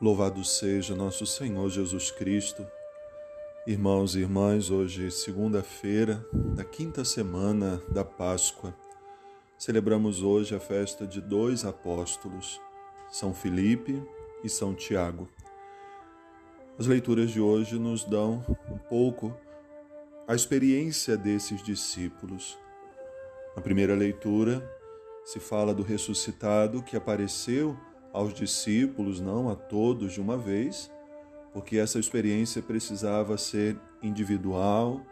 Louvado seja nosso Senhor Jesus Cristo. Irmãos e irmãs, hoje, segunda-feira da quinta semana da Páscoa, celebramos hoje a festa de dois apóstolos, São Felipe e São Tiago. As leituras de hoje nos dão um pouco a experiência desses discípulos. Na primeira leitura, se fala do ressuscitado que apareceu aos discípulos, não a todos de uma vez, porque essa experiência precisava ser individual,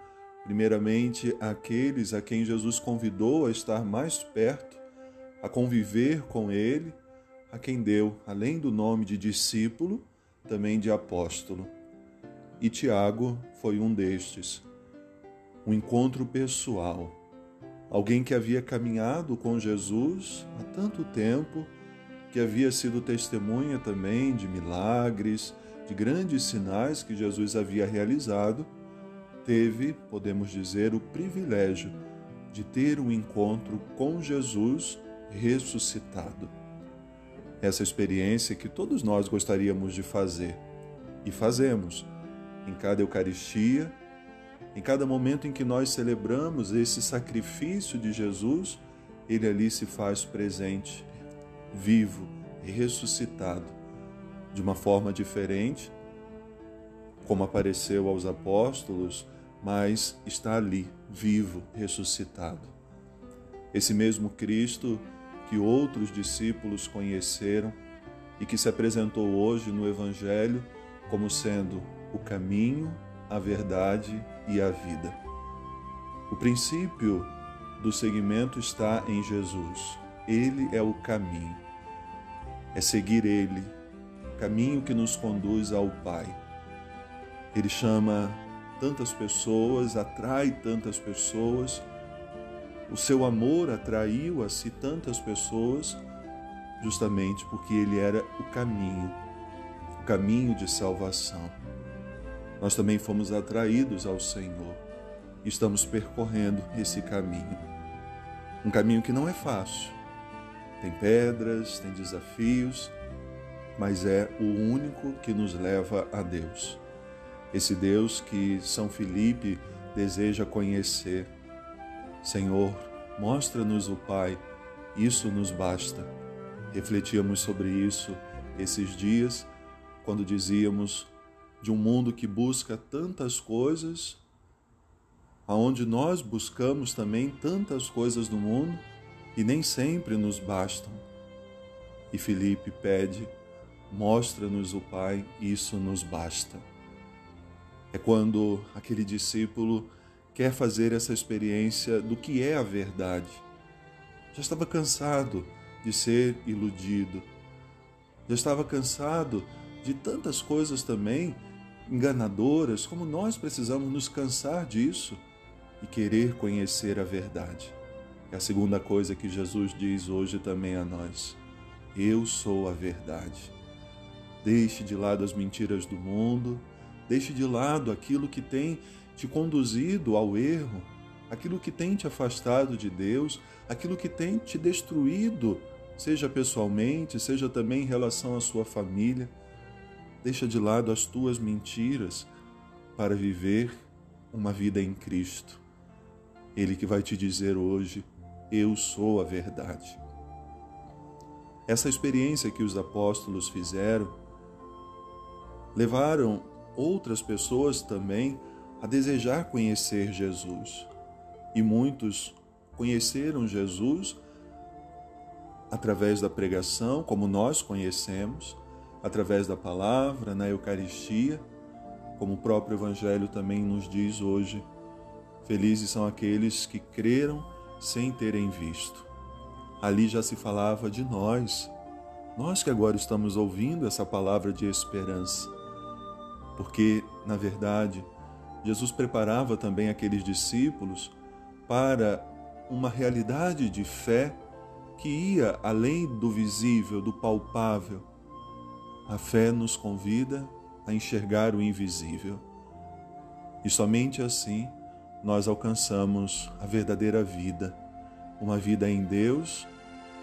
primeiramente aqueles a quem Jesus convidou a estar mais perto, a conviver com ele, a quem deu, além do nome de discípulo, também de apóstolo. E Tiago foi um destes. Um encontro pessoal. Alguém que havia caminhado com Jesus há tanto tempo que havia sido testemunha também de milagres, de grandes sinais que Jesus havia realizado, teve, podemos dizer, o privilégio de ter um encontro com Jesus ressuscitado. Essa experiência que todos nós gostaríamos de fazer e fazemos em cada Eucaristia, em cada momento em que nós celebramos esse sacrifício de Jesus, ele ali se faz presente vivo e ressuscitado de uma forma diferente, como apareceu aos apóstolos, mas está ali, vivo, ressuscitado. Esse mesmo Cristo que outros discípulos conheceram e que se apresentou hoje no Evangelho como sendo o caminho, a verdade e a vida. O princípio do seguimento está em Jesus. Ele é o caminho. É seguir Ele, caminho que nos conduz ao Pai. Ele chama tantas pessoas, atrai tantas pessoas. O seu amor atraiu a si tantas pessoas, justamente porque ele era o caminho, o caminho de salvação. Nós também fomos atraídos ao Senhor. Estamos percorrendo esse caminho. Um caminho que não é fácil, tem pedras, tem desafios, mas é o único que nos leva a Deus. Esse Deus que São Felipe deseja conhecer. Senhor, mostra-nos o Pai, isso nos basta. Refletíamos sobre isso esses dias, quando dizíamos de um mundo que busca tantas coisas, aonde nós buscamos também tantas coisas do mundo, e nem sempre nos bastam. E Felipe pede: mostra-nos o Pai, isso nos basta. É quando aquele discípulo quer fazer essa experiência do que é a verdade. Já estava cansado de ser iludido, já estava cansado de tantas coisas também enganadoras, como nós precisamos nos cansar disso e querer conhecer a verdade. É a segunda coisa que Jesus diz hoje também a nós. Eu sou a verdade. Deixe de lado as mentiras do mundo, deixe de lado aquilo que tem te conduzido ao erro, aquilo que tem te afastado de Deus, aquilo que tem te destruído, seja pessoalmente, seja também em relação à sua família. Deixa de lado as tuas mentiras para viver uma vida em Cristo. Ele que vai te dizer hoje: eu sou a verdade. Essa experiência que os apóstolos fizeram levaram outras pessoas também a desejar conhecer Jesus. E muitos conheceram Jesus através da pregação, como nós conhecemos, através da palavra, na Eucaristia, como o próprio Evangelho também nos diz hoje. Felizes são aqueles que creram sem terem visto. Ali já se falava de nós, nós que agora estamos ouvindo essa palavra de esperança. Porque, na verdade, Jesus preparava também aqueles discípulos para uma realidade de fé que ia além do visível, do palpável. A fé nos convida a enxergar o invisível. E somente assim nós alcançamos a verdadeira vida, uma vida em Deus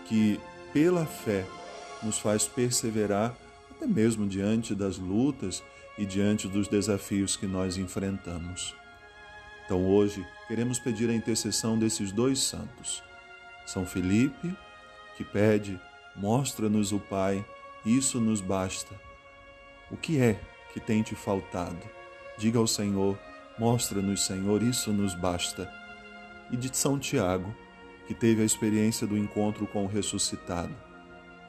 que, pela fé, nos faz perseverar até mesmo diante das lutas e diante dos desafios que nós enfrentamos. Então hoje queremos pedir a intercessão desses dois santos. São Felipe, que pede, mostra-nos o Pai, isso nos basta. O que é que tem te faltado? Diga ao Senhor, mostra-nos, Senhor, isso nos basta. E de São Tiago, que teve a experiência do encontro com o ressuscitado,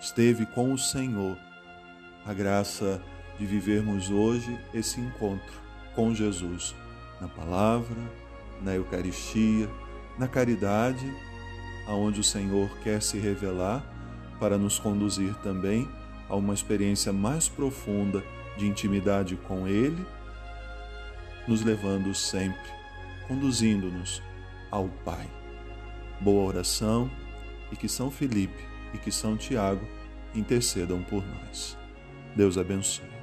esteve com o Senhor, a graça de vivermos hoje esse encontro com Jesus na palavra, na Eucaristia, na caridade, aonde o Senhor quer se revelar para nos conduzir também a uma experiência mais profunda de intimidade com Ele, nos levando sempre, conduzindo-nos ao Pai. Boa oração e que São Felipe e que São Tiago intercedam por nós. Deus abençoe.